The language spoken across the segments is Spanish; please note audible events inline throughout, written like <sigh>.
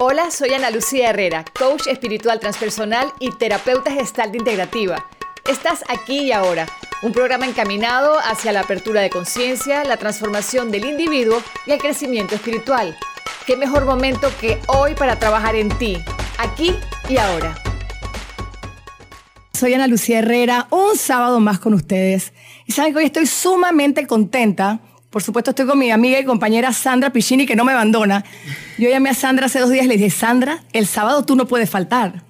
Hola, soy Ana Lucía Herrera, coach espiritual transpersonal y terapeuta gestal integrativa. Estás aquí y ahora, un programa encaminado hacia la apertura de conciencia, la transformación del individuo y el crecimiento espiritual. ¿Qué mejor momento que hoy para trabajar en ti, aquí y ahora? Soy Ana Lucía Herrera, un sábado más con ustedes. Y saben que hoy estoy sumamente contenta por supuesto, estoy con mi amiga y compañera Sandra Pichini, que no me abandona. Yo llamé a Sandra hace dos días y le dije, Sandra, el sábado tú no puedes faltar.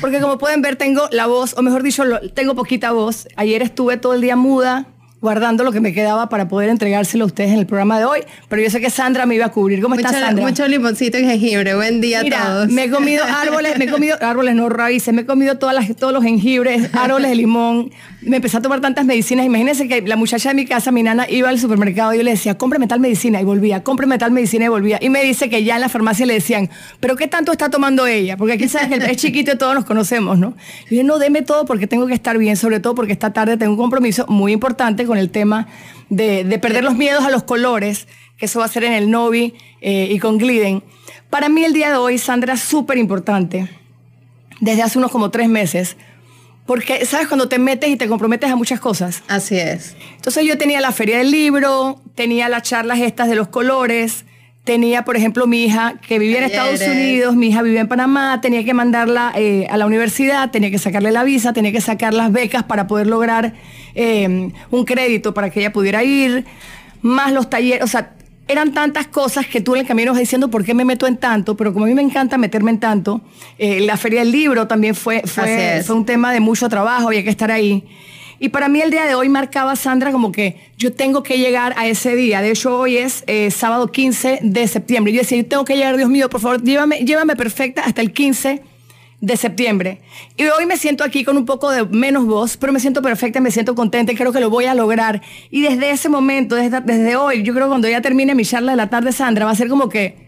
Porque como pueden ver, tengo la voz, o mejor dicho, tengo poquita voz. Ayer estuve todo el día muda, guardando lo que me quedaba para poder entregárselo a ustedes en el programa de hoy. Pero yo sé que Sandra me iba a cubrir. ¿Cómo estás, Sandra? Mucho limoncito y jengibre. Buen día a todos. Me he comido árboles, me he comido <laughs> árboles, no raíces, me he comido todas las, todos los jengibres, árboles de limón. Me empecé a tomar tantas medicinas. Imagínense que la muchacha de mi casa, mi nana, iba al supermercado y yo le decía, cómpreme tal medicina y volvía, cómpreme tal medicina y volvía. Y me dice que ya en la farmacia le decían, ¿pero qué tanto está tomando ella? Porque aquí sabes que es chiquito y todos nos conocemos, ¿no? Y yo, no, deme todo porque tengo que estar bien, sobre todo porque esta tarde tengo un compromiso muy importante con el tema de, perder los miedos a los colores, que eso va a ser en el Novi eh, y con Gliden. Para mí el día de hoy, Sandra, súper importante, desde hace unos como tres meses, porque, ¿sabes? Cuando te metes y te comprometes a muchas cosas. Así es. Entonces yo tenía la feria del libro, tenía las charlas estas de los colores, tenía, por ejemplo, mi hija que vivía en Estados Unidos, mi hija vivía en Panamá, tenía que mandarla eh, a la universidad, tenía que sacarle la visa, tenía que sacar las becas para poder lograr eh, un crédito para que ella pudiera ir, más los talleres, o sea, eran tantas cosas que tú en el camino vas diciendo por qué me meto en tanto, pero como a mí me encanta meterme en tanto, eh, la feria del libro también fue, fue, fue un tema de mucho trabajo, había que estar ahí. Y para mí el día de hoy marcaba, Sandra, como que yo tengo que llegar a ese día. De hecho, hoy es eh, sábado 15 de septiembre. Y yo decía, yo tengo que llegar, Dios mío, por favor, llévame, llévame perfecta hasta el 15 de septiembre. Y hoy me siento aquí con un poco de menos voz, pero me siento perfecta, me siento contenta y creo que lo voy a lograr. Y desde ese momento, desde, desde hoy, yo creo que cuando ya termine mi charla de la tarde, Sandra, va a ser como que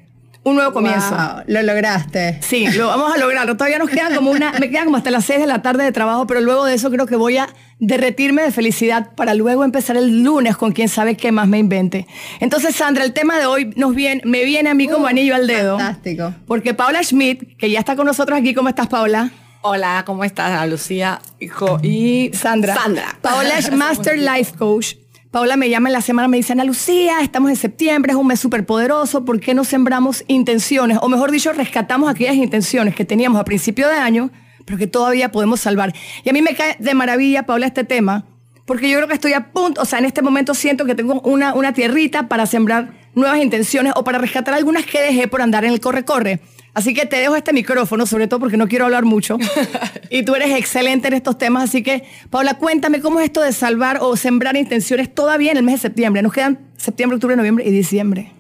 un nuevo comienzo. lo lograste. Sí, lo vamos a lograrlo. Todavía nos queda como una, me queda como hasta las 6 de la tarde de trabajo, pero luego de eso creo que voy a derretirme de felicidad para luego empezar el lunes con quien sabe qué más me invente. Entonces, Sandra, el tema de hoy nos viene, me viene a mí como uh, anillo al dedo. Fantástico. Porque Paula Schmidt, que ya está con nosotros aquí, ¿cómo estás, Paula? Hola, ¿cómo estás, Lucía? Hijo, y Sandra. Sandra. Paula es <laughs> Master Life Coach Paula me llama en la semana, me dice, Ana Lucía, estamos en septiembre, es un mes súper poderoso, ¿por qué no sembramos intenciones? O mejor dicho, rescatamos aquellas intenciones que teníamos a principio de año, pero que todavía podemos salvar. Y a mí me cae de maravilla, Paula, este tema, porque yo creo que estoy a punto, o sea, en este momento siento que tengo una, una tierrita para sembrar nuevas intenciones o para rescatar algunas que dejé por andar en el corre-corre. Así que te dejo este micrófono, sobre todo porque no quiero hablar mucho. <laughs> y tú eres excelente en estos temas. Así que, Paula, cuéntame cómo es esto de salvar o sembrar intenciones todavía en el mes de septiembre. Nos quedan septiembre, octubre, noviembre y diciembre.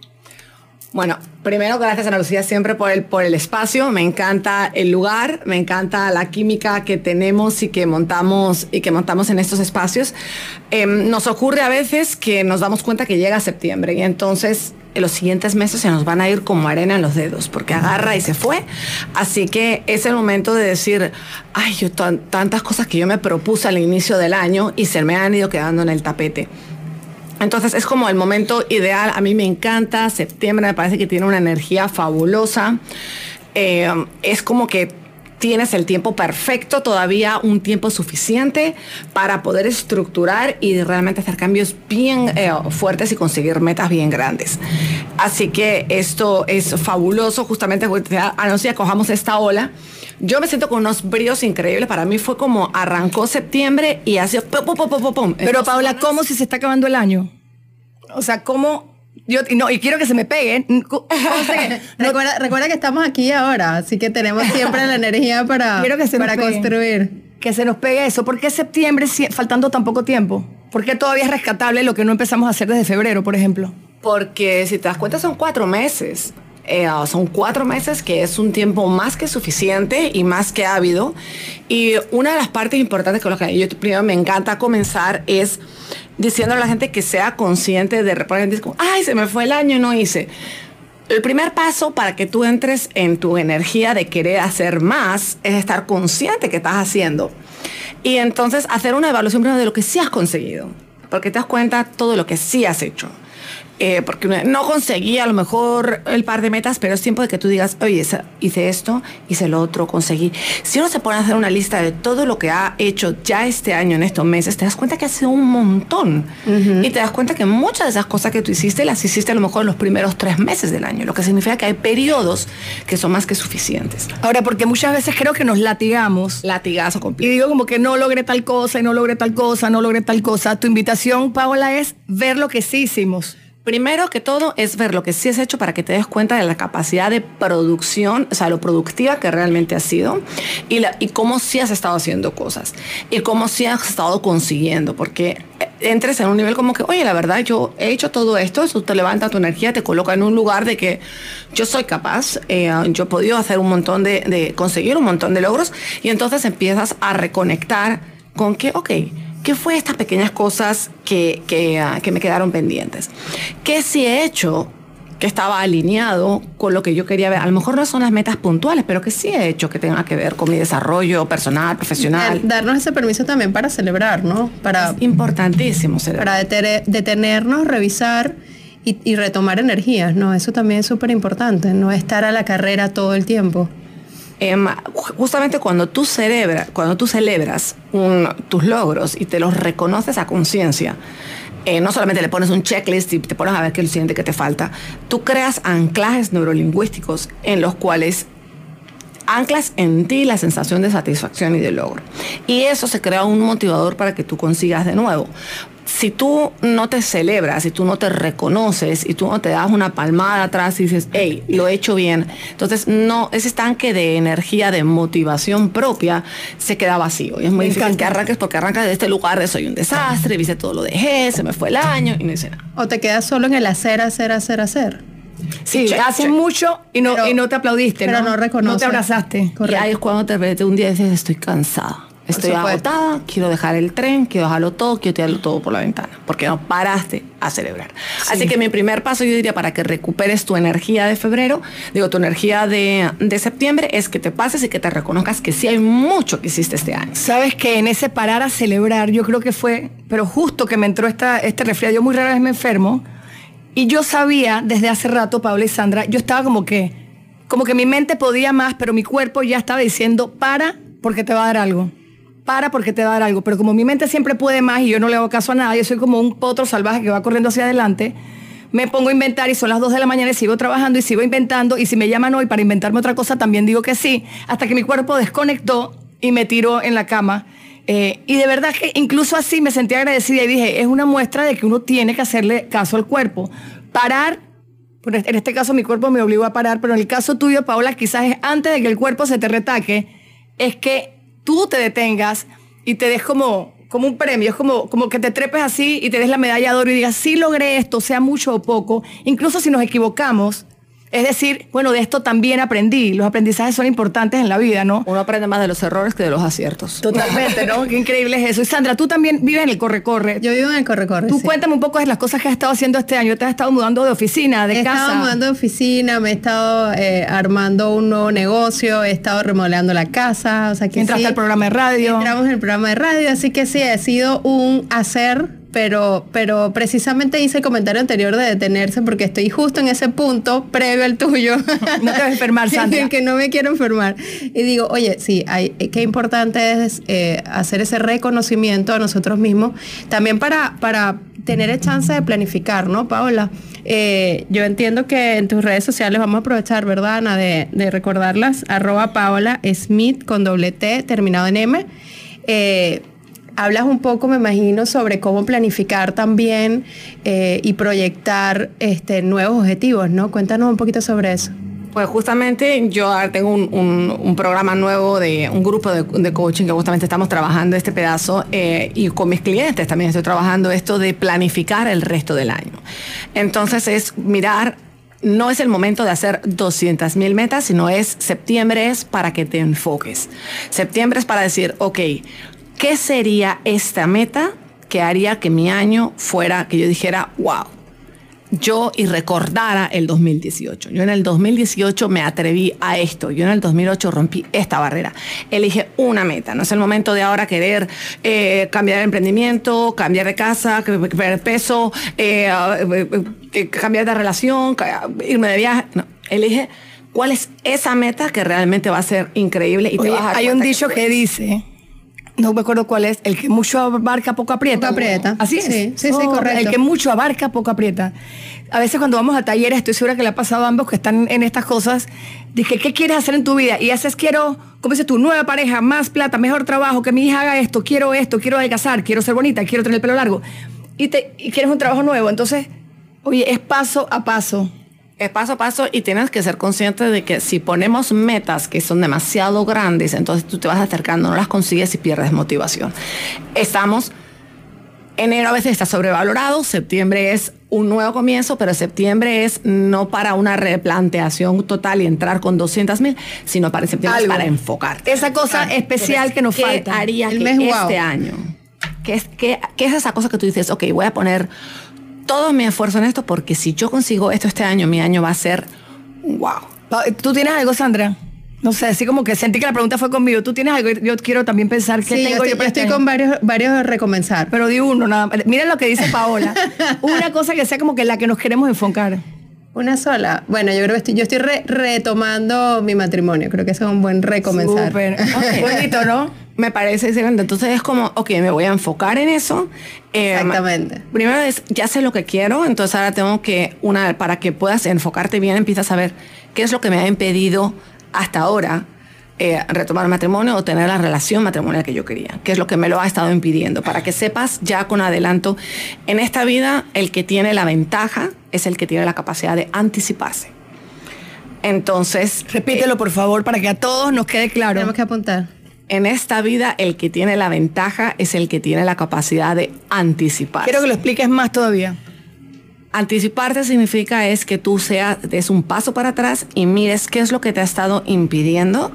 Bueno, primero gracias Ana Lucía siempre por el, por el espacio. Me encanta el lugar, me encanta la química que tenemos y que montamos y que montamos en estos espacios. Em, nos ocurre a veces que nos damos cuenta que llega septiembre y entonces los siguientes meses se nos van a ir como arena en los dedos, porque agarra y se fue. Así que es el momento de decir, ay, yo tantas cosas que yo me propuse al inicio del año y se me han ido quedando en el tapete. Entonces es como el momento ideal. A mí me encanta. Septiembre me parece que tiene una energía fabulosa. Eh, es como que tienes el tiempo perfecto, todavía un tiempo suficiente para poder estructurar y realmente hacer cambios bien eh, fuertes y conseguir metas bien grandes. Así que esto es fabuloso, justamente anuncia cojamos esta ola. Yo me siento con unos bríos increíbles. Para mí fue como arrancó septiembre y así. Pero Paula, ¿cómo si se está acabando el año? O sea, ¿cómo yo, no, y quiero que se me peguen. <laughs> recuerda, recuerda que estamos aquí ahora, así que tenemos siempre la <laughs> energía para, para construir. Que se nos pegue eso. ¿Por qué septiembre faltando tan poco tiempo? ¿Por qué todavía es rescatable lo que no empezamos a hacer desde febrero, por ejemplo? Porque si te das cuenta son cuatro meses. Eh, son cuatro meses, que es un tiempo más que suficiente y más que ávido. Y una de las partes importantes con las que yo primero me encanta comenzar es diciendo a la gente que sea consciente de repente ay, se me fue el año, no hice. El primer paso para que tú entres en tu energía de querer hacer más es estar consciente que estás haciendo. Y entonces hacer una evaluación primero de lo que sí has conseguido, porque te das cuenta todo lo que sí has hecho. Eh, porque no conseguí a lo mejor el par de metas, pero es tiempo de que tú digas, oye, hice esto, hice lo otro, conseguí. Si uno se pone a hacer una lista de todo lo que ha hecho ya este año, en estos meses, te das cuenta que ha sido un montón. Y te das cuenta que muchas de esas cosas que tú hiciste las hiciste a lo mejor en los primeros tres meses del año, lo que significa que hay periodos que son más que suficientes. Ahora, porque muchas veces creo que nos latigamos. Latigazo completo. Y digo como que no logré tal cosa y no logré tal cosa, no logré tal cosa. Tu invitación, Paola, es ver lo que sí hicimos. Primero que todo es ver lo que sí has hecho para que te des cuenta de la capacidad de producción, o sea, lo productiva que realmente has sido y, cómo sí has estado haciendo cosas y cómo sí has estado consiguiendo, porque entres en un nivel como que, oye, la verdad, yo he hecho todo esto, eso te levanta tu energía, te coloca en un lugar de que yo soy capaz, eh, yo he podido hacer un montón de, de, conseguir un montón de logros y entonces empiezas a reconectar con que, ok, ¿Qué fue estas pequeñas cosas que, que, ah, que me quedaron pendientes? ¿Qué sí he hecho que estaba alineado con lo que yo quería ver. A lo mejor no son las metas puntuales, pero que sí he hecho que tenga que ver con mi desarrollo personal, profesional. Darnos ese permiso también para celebrar, ¿no? Para, es importantísimo celebrar. Para detenernos, revisar y, y retomar energías, ¿no? Eso también es súper importante, no estar a la carrera todo el tiempo. Em, justamente cuando tú, celebras, cuando tú celebras tus logros y te los reconoces a conciencia, eh, no solamente le pones un checklist y te pones a ver qué es lo siguiente que te falta, tú creas anclajes neurolingüísticos en los cuales anclas en ti la sensación de satisfacción y de logro. Y eso se crea un motivador para que tú consigas de nuevo si tú no te celebras, si tú no te reconoces y tú no te das una palmada atrás y dices, hey, lo he hecho bien, entonces no, ese estanque de energía, de motivación propia, se queda vacío. Y es muy difícil que arranques porque arrancas de este lugar de soy un desastre, viste todo lo dejé, se me fue el año y no hice nada. O te quedas solo en el hacer, hacer, hacer, hacer. Sí, haces mucho y no, y no te aplaudiste, pero no, reconoces. No te abrazaste. Y ahí es cuando te ves un día y dices, estoy cansada Estoy agotada, quiero dejar el tren, quiero dejarlo todo, quiero tirarlo todo por la ventana, porque no paraste a celebrar. Así que mi primer paso, yo diría, para que recuperes tu energía de febrero, digo, tu energía de, de, septiembre, es que te pases y que te reconozcas que sí hay mucho que hiciste este año. Sabes que en ese parar a celebrar, yo creo que fue, pero justo que me entró esta, este resfriado, yo muy rara vez me enfermo, y yo sabía desde hace rato, Paula y Sandra, yo estaba como que, como que mi mente podía más, pero mi cuerpo ya estaba diciendo, para, porque te va a dar algo para porque te va a dar algo. Pero como mi mente siempre puede más y yo no le hago caso a nada, yo soy como un potro salvaje que va corriendo hacia adelante, me pongo a inventar y son las 2 de la mañana y sigo trabajando y sigo inventando y si me llaman hoy para inventarme otra cosa también digo que sí, hasta que mi cuerpo desconectó y me tiró en la cama. Eh, y de verdad que incluso así me sentí agradecida y dije, es una muestra de que uno tiene que hacerle caso al cuerpo. Parar, en este caso mi cuerpo me obligó a parar, pero en el caso tuyo, Paola, quizás es antes de que el cuerpo se te retaque, es que tú te detengas y te des como, como un premio, es como, como que te trepes así y te des la medalla de oro y digas, sí logré esto, sea mucho o poco, incluso si nos equivocamos, es decir, bueno, de esto también aprendí. Los aprendizajes son importantes en la vida, ¿no? Uno aprende más de los errores que de los aciertos. Totalmente, ¿no? Qué increíble es eso. Y Sandra, tú también vives en el corre-corre. Yo vivo en el corre-corre. Tú cuéntame un poco de las cosas que has estado haciendo este año. Te has estado mudando de oficina, de casa. He estado mudando de oficina, me he estado eh, armando un nuevo negocio, he estado remodelando la casa. O sea que Entraste al programa de radio. Entramos en el programa de radio, así que sí, ha sido un hacer pero, pero precisamente hice el comentario anterior de detenerse porque estoy justo en ese punto previo al tuyo. <laughs> No te vas a enfermar, <laughs> Sandra. que no me quiero enfermar. Y digo, oye, sí, hay, qué importante es eh, hacer ese reconocimiento a nosotros mismos, también para, para tener el chance de planificar, ¿no, Paola? Eh, yo entiendo que en tus redes sociales vamos a aprovechar, ¿verdad, Ana, de, de recordarlas, arroba Paola Smith con doble T terminado en M. Eh, hablas un poco, me imagino, sobre cómo planificar también eh, y proyectar este, nuevos objetivos, ¿no? Cuéntanos un poquito sobre eso. Pues justamente yo tengo un, programa nuevo de un grupo de, coaching que justamente estamos trabajando este pedazo eh, y con mis clientes también estoy trabajando esto de planificar el resto del año. Entonces es mirar no es el momento de hacer 200 mil metas, sino es septiembre es para que te enfoques. Septiembre es para decir, ok, ¿qué sería esta meta que haría que mi año fuera, que yo dijera, wow? yo y recordara el 2018. Yo en el 2018 me atreví a esto. Yo en el 2008 rompí esta barrera. Elige una meta. No es el momento de ahora querer eh, cambiar de emprendimiento, cambiar de casa, perder peso, eh, eh, cambiar de relación, irme de viaje. No, elige cuál es esa meta que realmente va a ser increíble y te vas a Hay un dicho que dice no me acuerdo cuál es, el que mucho abarca, poco aprieta. Poco aprieta. Así es. Sí, sí, sí, correcto. El que mucho abarca, poco aprieta. A veces cuando vamos a talleres, estoy segura que le ha pasado a ambos que están en estas cosas, dije, ¿qué quieres hacer en tu vida? Y haces, quiero, como dices tu nueva pareja, más plata, mejor trabajo, que mi hija haga esto, quiero esto, quiero adelgazar, quiero ser bonita, quiero tener el pelo largo. Y, te, y quieres un trabajo nuevo. Entonces, oye, es paso a paso es paso a paso y tienes que ser consciente de que si ponemos metas que son demasiado grandes, entonces tú te vas acercando, no las consigues y pierdes motivación. Estamos, enero a veces está sobrevalorado, septiembre es un nuevo comienzo, pero septiembre es no para una replanteación total y entrar con 200 mil, sino para septiembre para enfocar. Esa cosa especial que nos ¿qué falta. haría que este año? ¿Qué es, qué, ¿Qué es esa cosa que tú dices, ok, voy a poner todo mi esfuerzo en esto porque si yo consigo esto este año, mi año va a ser wow. ¿Tú tienes algo, Sandra? No sé, así como que sentí que la pregunta fue conmigo. ¿Tú tienes algo? Yo quiero también pensar que tengo yo. Estoy, estoy con varios, varios recomenzar. Pero di uno, nada Miren lo que dice Paola. <laughs> Una cosa que sea como que la que nos queremos enfocar. Una sola. Bueno, yo creo que estoy, yo estoy retomando mi matrimonio. Creo que ese es un buen recomenzar. Súper. <laughs> Bonito, ¿no? Me parece excelente. Entonces es como, ok, me voy a enfocar en eso. Eh, Exactamente. Primero es, ya sé lo que quiero, entonces ahora tengo que, una, para que puedas enfocarte bien, empiezas a ver qué es lo que me ha impedido hasta ahora eh, retomar matrimonio o tener la relación matrimonial que yo quería, qué es lo que me lo ha estado impidiendo, para que sepas ya con adelanto, en esta vida el que tiene la ventaja es el que tiene la capacidad de anticiparse. Entonces... Repítelo, eh, por favor, para que a todos nos quede claro. Tenemos que apuntar. En esta vida, el que tiene la ventaja es el que tiene la capacidad de anticiparse. Quiero que lo expliques más todavía. Anticiparte significa es que tú seas, des un paso para atrás y mires qué es lo que te ha estado impidiendo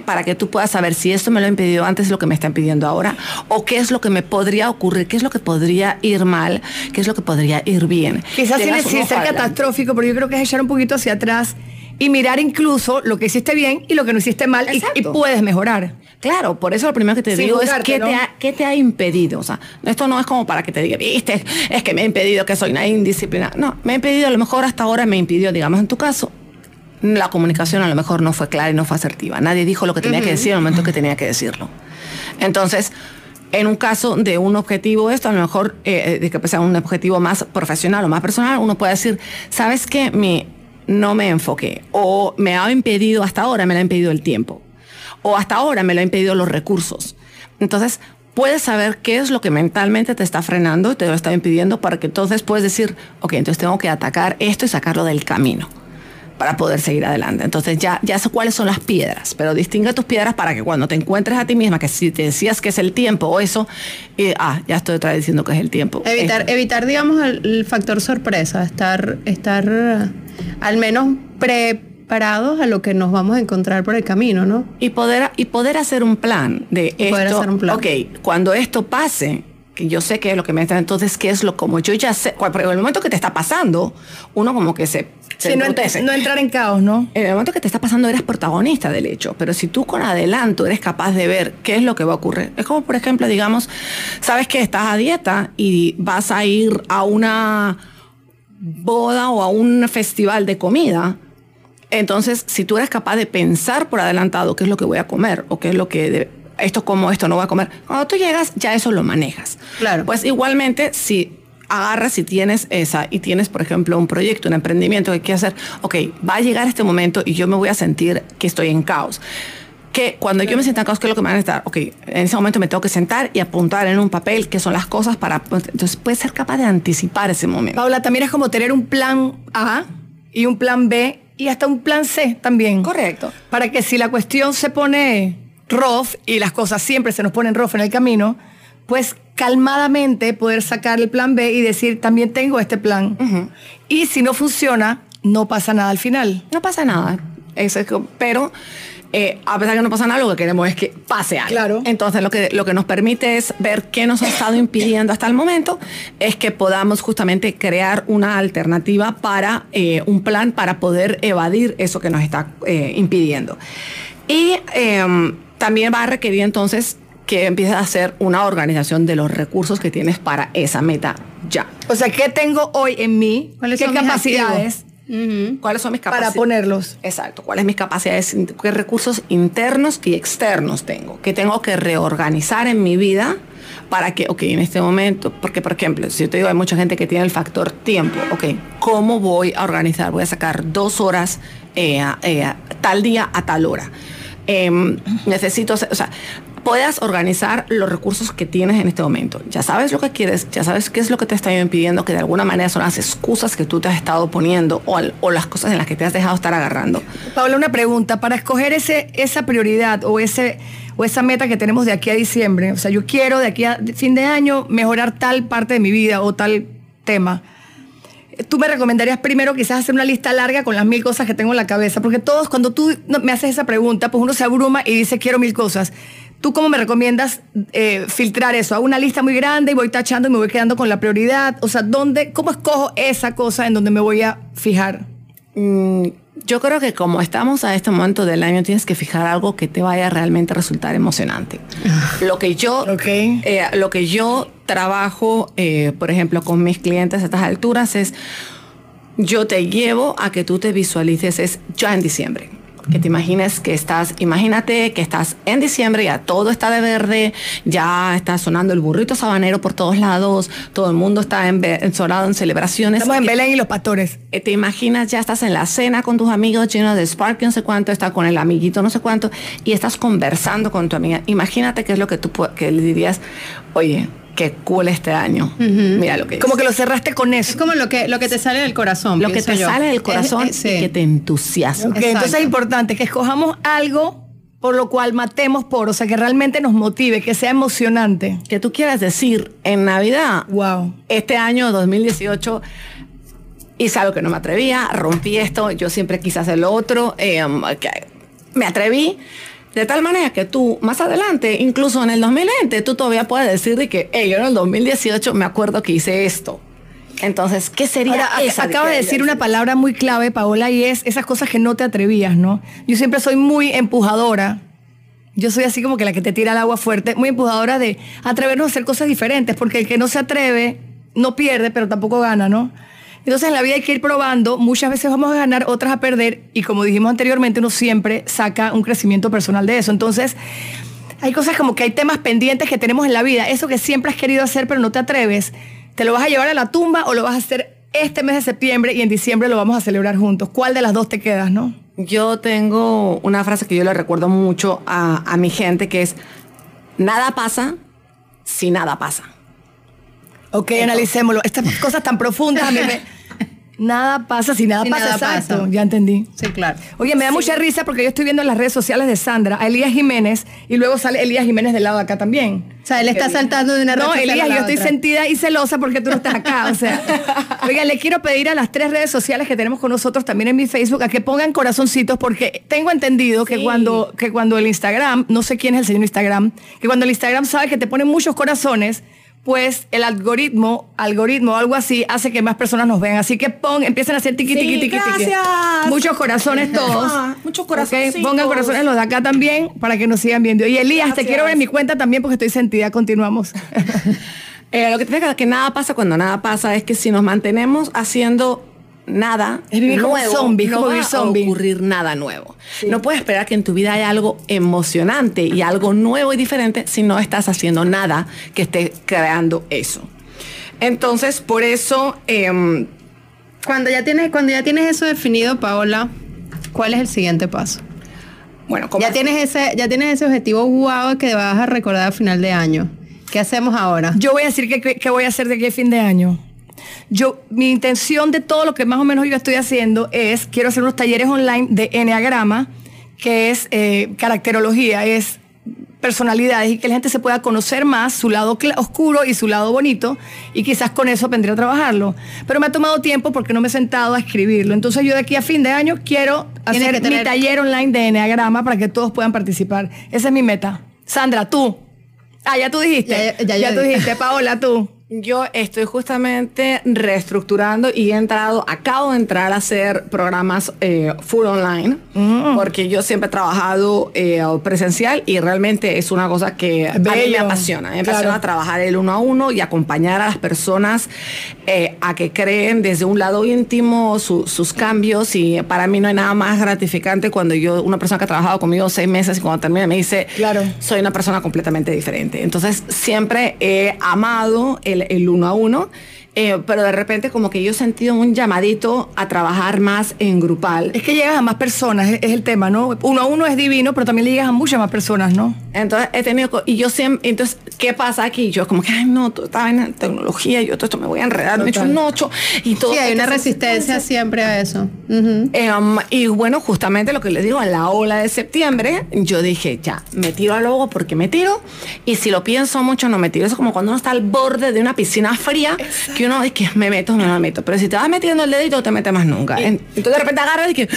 para que tú puedas saber si esto me lo ha impedido antes, lo que me está impidiendo ahora, o qué es lo que me podría ocurrir, qué es lo que podría ir mal, qué es lo que podría ir bien. Quizás tiene que ser catastrófico, pero yo creo que es echar un poquito hacia atrás y mirar incluso lo que hiciste bien y lo que no hiciste mal y, puedes mejorar. Claro, por eso lo primero que te digo es qué, te ha, qué te ha impedido. O sea, esto no es como para que te diga, viste, es que me ha impedido que soy una indisciplinada. No, me ha impedido, a lo mejor hasta ahora me impidió, digamos en tu caso, la comunicación a lo mejor no fue clara y no fue asertiva. Nadie dijo lo que tenía que decir en el momento que tenía que decirlo. Entonces, en un caso de un objetivo esto, a lo mejor eh, de que sea un objetivo más profesional o más personal, uno puede decir, ¿sabes qué? Mi, no me enfoqué o me ha impedido hasta ahora, me lo ha impedido el tiempo o hasta ahora me lo ha impedido los recursos. Entonces, puedes saber qué es lo que mentalmente te está frenando y te lo está impidiendo para que entonces puedes decir, ok, entonces tengo que atacar esto y sacarlo del camino para poder seguir adelante. Entonces ya, ya sé cuáles son las piedras, pero distingue tus piedras para que cuando te encuentres a ti misma, que si te decías que es el tiempo o eso, y, ah, ya estoy otra vez diciendo que es el tiempo. Evitar, evitar digamos, el, factor sorpresa, estar, estar eh, al menos preparados a lo que nos vamos a encontrar por el camino, ¿no? Y poder, y poder hacer un plan de esto. Poder hacer un plan. Ok, cuando esto pase, que yo sé que es lo que me está, entonces, ¿qué es lo como yo ya sé? Pero en el momento que te está pasando, uno como que se no, entrar en caos, ¿no? En el momento que te está pasando eres protagonista del hecho, pero si tú con adelanto eres capaz de ver qué es lo que va a ocurrir. Es como, por ejemplo, digamos, sabes que estás a dieta y vas a ir a una boda o a un festival de comida. Entonces, si tú eres capaz de pensar por adelantado qué es lo que voy a comer o qué es lo que esto como esto no voy a comer, cuando tú llegas ya eso lo manejas. Claro. Pues igualmente si agarras y tienes esa y tienes, por ejemplo, un proyecto, un emprendimiento que quieres hacer, ok, va a llegar este momento y yo me voy a sentir que estoy en caos que cuando yo me sienta en caos, ¿qué es lo que me van a estar? Ok, en ese momento me tengo que sentar y apuntar en un papel qué son las cosas para... Entonces, puedes ser capaz de anticipar ese momento. Paula, también es como tener un plan A y un plan B y hasta un plan C también. Correcto. Para que si la cuestión se pone rough y las cosas siempre se nos ponen rough en el camino, pues calmadamente poder sacar el plan B y decir, también tengo este plan. Y si no funciona, no pasa nada al final. No pasa nada. pero eh, a pesar de que no pasa nada, lo que queremos es que pase algo. Claro. Entonces, lo que, lo que nos permite es ver qué nos ha estado impidiendo hasta el momento, es que podamos justamente crear una alternativa para eh, un plan para poder evadir eso que nos está eh, impidiendo. Y em, también va a requerir entonces que empieces a hacer una organización de los recursos que tienes para esa meta ya. O sea, ¿qué tengo hoy en mí? ¿Cuáles ¿Qué son mis capacidades Ujú. ¿Cuáles son mis para capacidades? ponerlos? Exacto, cuáles mis capacidades, qué recursos internos y externos tengo, que tengo que reorganizar en mi vida para que, ok, en este momento, porque por ejemplo, si yo te digo, hay mucha gente que tiene el factor tiempo, ok, ¿cómo voy a organizar? Voy a sacar dos horas eh, eh, tal día a tal hora. Em, necesito, o sea, puedas organizar los recursos que tienes en este momento. Ya sabes lo que quieres, ya sabes qué es lo que te está impidiendo, que de alguna manera son las excusas que tú te has estado poniendo o, o las cosas en las que te has dejado estar agarrando. Paola, una pregunta. Para escoger ese, esa prioridad o, ese, o esa meta que tenemos de aquí a diciembre, o sea, yo quiero de aquí a fin de año mejorar tal parte de mi vida o tal tema. Tú me recomendarías primero quizás hacer una lista larga con las mil cosas que tengo en la cabeza, porque todos cuando tú me haces esa pregunta, pues uno se abruma y dice quiero mil cosas. ¿Tú cómo me recomiendas eh, filtrar eso? Hago una lista muy grande y voy tachando y me voy quedando con la prioridad. O sea, ¿dónde, ¿cómo escojo esa cosa en donde me voy a fijar? Mm, yo creo que como estamos a este momento del año, tienes que fijar algo que te vaya a realmente resultar emocionante. Lo que yo, eh, lo que yo trabajo, eh, por ejemplo, con mis clientes a estas alturas es, yo te llevo a que tú te visualices es ya en diciembre. Que te imagines que estás, imagínate que estás en diciembre, ya todo está de verde, ya está sonando el burrito sabanero por todos lados, todo el mundo está en, ensolado en celebraciones. Estamos en Belén y los pastores. eh, te imaginas, ya estás en la cena con tus amigos lleno de Spark, no sé cuánto, está con el amiguito, no sé cuánto, y estás conversando con tu amiga. Imagínate qué es lo que tú que le dirías, oye, qué cool este año. Mira lo que Como es. que lo cerraste con Es eso. como lo que, lo que te sale del corazón. lo que te yo. sale del Es- corazón es- sí. y que te entusiasma. Entonces es importante que escojamos algo por lo cual matemos por, o sea, que realmente nos motive, que sea emocionante. Que tú quieras decir en Navidad, Wow. este año 2018 hice algo que no me atrevía, rompí esto, yo siempre quise hacer lo otro, eh, me atreví. De tal manera que tú más adelante, incluso en el 2020, tú todavía puedes decir de que, hey, yo en el 2018 me acuerdo que hice esto. Entonces, ¿qué sería Ahora, ac- esa? acabas de decir una palabra muy clave, Paola, y es esas cosas que no te atrevías, ¿no? Yo siempre soy muy empujadora. Yo soy así como que la que te tira el agua fuerte, muy empujadora de atrevernos a hacer cosas diferentes, porque el que no se atreve no pierde, pero tampoco gana, ¿no? Entonces en la vida hay que ir probando, muchas veces vamos a ganar, otras a perder, y como dijimos anteriormente, uno siempre saca un crecimiento personal de eso. Entonces, hay cosas como que hay temas pendientes que tenemos en la vida, eso que siempre has querido hacer pero no te atreves, ¿te lo vas a llevar a la tumba o lo vas a hacer este mes de septiembre y en diciembre lo vamos a celebrar juntos? ¿Cuál de las dos te quedas, no? Yo tengo una frase que yo le recuerdo mucho a, a mi gente que es, nada pasa si nada pasa. Ok, analicémoslo. Estas <laughs> cosas tan profundas a mí me... Nada pasa si nada Si pasa, nada exacto. pasa. Ya entendí. Sí, claro. Oye, me da mucha risa porque yo estoy viendo en las redes sociales de Sandra a Elías Jiménez y luego sale Elías Jiménez del lado de acá también. O sea, él está saltando de una red No, a Elías, la yo estoy sentida y celosa porque tú no estás acá. O sea, <laughs> oigan, le quiero pedir a las tres redes sociales que tenemos con nosotros también en mi Facebook a que pongan corazoncitos porque tengo entendido que cuando que cuando el Instagram, no sé quién es el señor Instagram, que cuando el Instagram sabe que te ponen muchos corazones, pues el algoritmo, algoritmo o algo así hace que más personas nos vean. Así que pon, empiecen a hacer tiqui, Sí, tiqui, tiqui, tiqui. gracias. Muchos corazones todos. Ah, muchos Ok, corazoncitos. Pongan corazones los de acá también para que nos sigan viendo. Y Elías, te Gracias. quiero ver en mi cuenta también porque estoy sentida. Continuamos. <laughs> Eh, lo que te digo que nada pasa cuando nada pasa es que si nos mantenemos haciendo nada Es vivir como nuevo, zombie, no como va vivir a zombie. ocurrir nada nuevo. No puedes esperar que en tu vida haya algo emocionante y algo nuevo y diferente si no estás haciendo nada que esté creando eso. Entonces, por eso, em, Cuando ya tienes, cuando ya tienes eso definido, Paola, ¿cuál es el siguiente paso? bueno, Ya tienes ese, ya tienes ese objetivo guau que vas a recordar a final de año. ¿Qué hacemos ahora? Yo voy a decir qué qué voy a hacer de aquí a fin de año. Yo, mi intención de todo lo que más o menos yo estoy haciendo es, quiero hacer unos talleres online de Enneagrama, que es eh, caracterología, es personalidades y que la gente se pueda conocer más su lado oscuro y su lado bonito y quizás con eso vendría a trabajarlo. Pero me ha tomado tiempo porque no me he sentado a escribirlo. Entonces yo de aquí a fin de año quiero hacer mi taller online de Enneagrama para que todos puedan participar. Esa es mi meta. Sandra, tú. Ah, ya tú dijiste. Ya, ya tú dijiste, Paola, tú. Yo estoy justamente reestructurando y he entrado, acabo de entrar a hacer programas eh, full online, mm. porque yo siempre he trabajado eh, presencial y realmente es una cosa que a mí me apasiona. Me apasiona trabajar el uno a uno y acompañar a las personas eh, a que creen desde un lado íntimo sus cambios y para mí no hay nada más gratificante cuando yo, una persona que ha trabajado conmigo seis meses y cuando termina me dice, claro. soy una persona completamente diferente. Entonces siempre he amado el el, uno a uno eh, pero de repente como que yo he sentido un llamadito a trabajar más en grupal. Es que llegas a más personas, es, el tema, ¿no? Uno a uno es divino, pero también llegas a muchas más personas, ¿no? Entonces he tenido, y yo siempre, entonces, ¿qué pasa aquí? Yo como que, ay, no, tú estás en tecnología, yo todo esto me voy a enredar, me he hecho un ocho y todo. Sí, hay una resistencia siempre a eso. Em, y bueno, justamente lo que les digo, en la ola de septiembre, yo dije, ya, me tiro al logo porque me tiro, y si lo pienso mucho, no me tiro. Eso es como cuando uno está al borde de una piscina fría, uno es que me meto, me meto. Pero si te vas metiendo el dedito, te metes más nunca. Entonces de repente agarras y que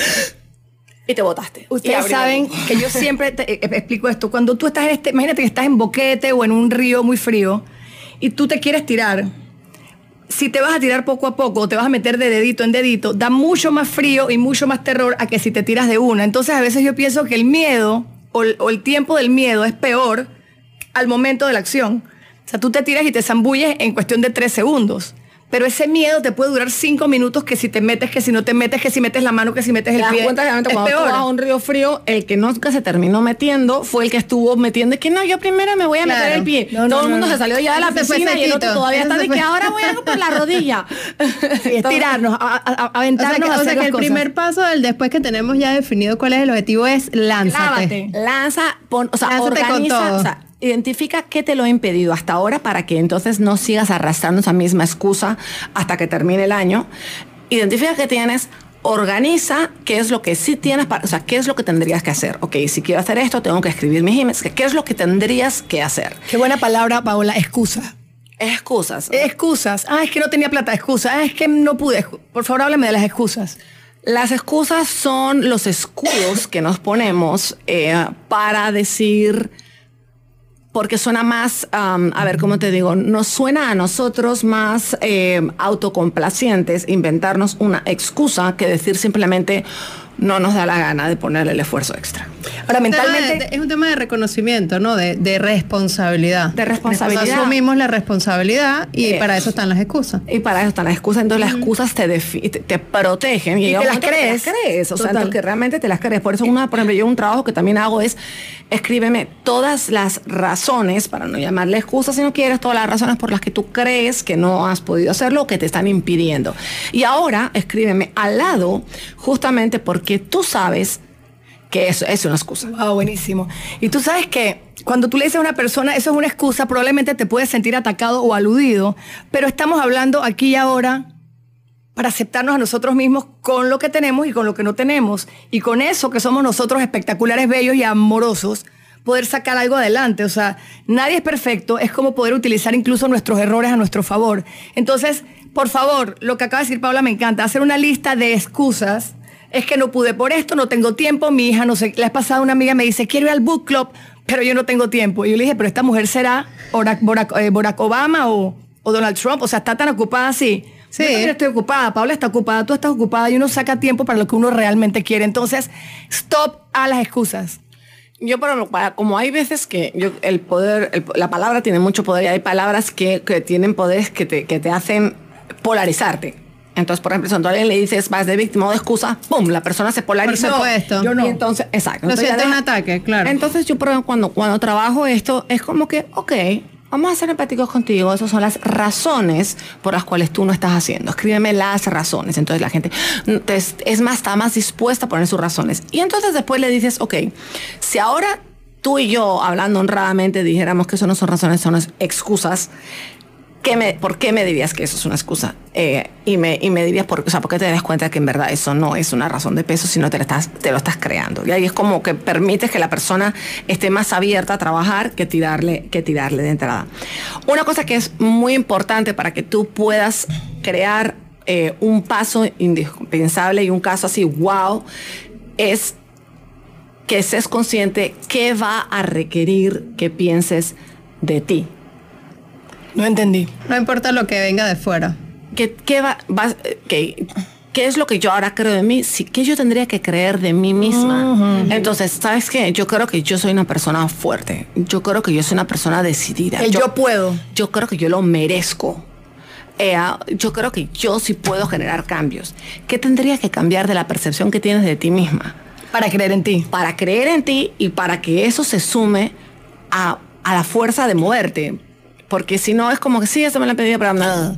y te botaste. Ustedes saben que yo siempre te, eh, explico esto. Cuando tú estás en este, imagínate que estás en boquete o en un río muy frío y tú te quieres tirar. Si te vas a tirar poco a poco o te vas a meter de dedito en dedito, da mucho más frío y mucho más terror a que si te tiras de una. Entonces a veces yo pienso que el miedo o el tiempo del miedo es peor al momento de la acción. O sea, tú te tiras y te zambulles en cuestión de tres segundos. Pero ese miedo te puede durar cinco minutos que si te metes, que si no te metes, que si metes la mano, que si metes el pie. cuenta que cuando tú vas a un río frío, el que nunca se terminó metiendo fue el que estuvo metiendo. Es que no, yo primero me voy a meter el pie. Todo el mundo se salió ya de la piscina y el otro todavía está de que ahora voy a por la rodilla. <laughs> estirarnos, a, aventarnos. O sea que, el primer paso el después que tenemos ya definido cuál es el objetivo es lánzate. Lanza, pon, o sea, organiza, identifica qué te lo ha impedido hasta ahora para que entonces no sigas arrastrando esa misma excusa hasta que termine el año. Identifica qué tienes, organiza qué es lo que sí tienes, para, o sea, qué es lo que tendrías que hacer. Ok, si quiero hacer esto, tengo que escribir mis emails. ¿Qué es lo que tendrías que hacer? Qué buena palabra, Paola, excusa. Excusas. Excusas. Ah, es que no tenía plata. Excusa. Ah, es que no pude. Por favor, háblame de las excusas. Las excusas son los escudos que nos ponemos eh, para decir porque suena más, a ver, ¿cómo te digo? Nos suena a nosotros más eh, autocomplacientes inventarnos una excusa que decir simplemente no nos da la gana de ponerle el esfuerzo extra. Ahora, mentalmente... es un tema de reconocimiento, ¿no? De, responsabilidad. De responsabilidad. Nosotros asumimos la responsabilidad y eh, para eso están las excusas. Y para eso están las excusas. Entonces, las excusas te, te, protegen. Y, te las crees. Te las crees. O sea, que realmente te las crees. Por eso, una, por ejemplo, yo un trabajo que también hago es escríbeme todas las razones, para no llamarle excusas si no quieres, todas las razones por las que tú crees que no has podido hacerlo o que te están impidiendo. Y ahora escríbeme al lado, justamente porque tú sabes que eso es una excusa. Ah, buenísimo. Y tú sabes que cuando tú le dices a una persona, eso es una excusa, probablemente te puedes sentir atacado o aludido, pero estamos hablando aquí y ahora para aceptarnos a nosotros mismos con lo que tenemos y con lo que no tenemos. Y con eso que somos nosotros espectaculares, bellos y amorosos, poder sacar algo adelante. O sea, nadie es perfecto, es como poder utilizar incluso nuestros errores a nuestro favor. Entonces, por favor, lo que acaba de decir Paula me encanta, hacer una lista de excusas. Es que no pude por esto, no tengo tiempo, mi hija, no sé, la vez pasada una amiga me dice, quiero ir al book club, pero yo no tengo tiempo. Y yo le dije, pero esta mujer será Barack, eh, Obama o, o Donald Trump, o sea, está tan ocupada así Sí. Yo estoy ocupada, Paula está ocupada, tú estás ocupada y uno saca tiempo para lo que uno realmente quiere. Entonces, stop a las excusas. Yo, para, como hay veces que yo, el poder, la palabra tiene mucho poder y hay palabras que, que tienen poderes que te, que te hacen polarizarte. Entonces, por ejemplo, si alguien le dices vas de víctima o de excusa, ¡pum! La persona se polariza. Por supuesto. Yo no. Y entonces, exacto. Lo siento un ataque, claro. Entonces, yo cuando, cuando trabajo esto, es como que, ok, Vamos a ser empáticos contigo. Esas son las razones por las cuales tú no estás haciendo. Escríbeme las razones. Entonces la gente es más, está más dispuesta a poner sus razones. Y entonces después le dices, ok, si ahora tú y yo, hablando honradamente, dijéramos que eso no son razones, son excusas, qué ¿por qué me dirías que eso es una excusa? Eh, y, me, dirías, por, o sea, ¿por qué te das cuenta que en verdad eso no es una razón de peso, sino te lo estás, te lo creando? Y ahí es como que permites que la persona esté más abierta a trabajar que tirarle, que tirarle de entrada. Una cosa que es muy importante para que tú puedas crear eh, un paso indispensable y un caso así, wow, es que seas consciente que va a requerir que pienses de ti. No entendí. No importa lo que venga de fuera. ¿Qué, qué, va, vas- qué- qué es lo que yo ahora creo de mí? Sí, ¿Qué yo tendría que creer de mí misma? Entonces, ¿sabes qué? Yo creo que yo soy una persona fuerte. Yo creo que yo soy una persona decidida. El yo puedo. Yo creo que yo lo merezco. Eh, yo creo que yo sí puedo generar cambios. ¿Qué tendría que cambiar de la percepción que tienes de ti misma? Para creer en ti. Para creer en ti y para que eso se sume a, a la fuerza de moverte. Porque si no es como que sí, eso me han pedido, pero nada.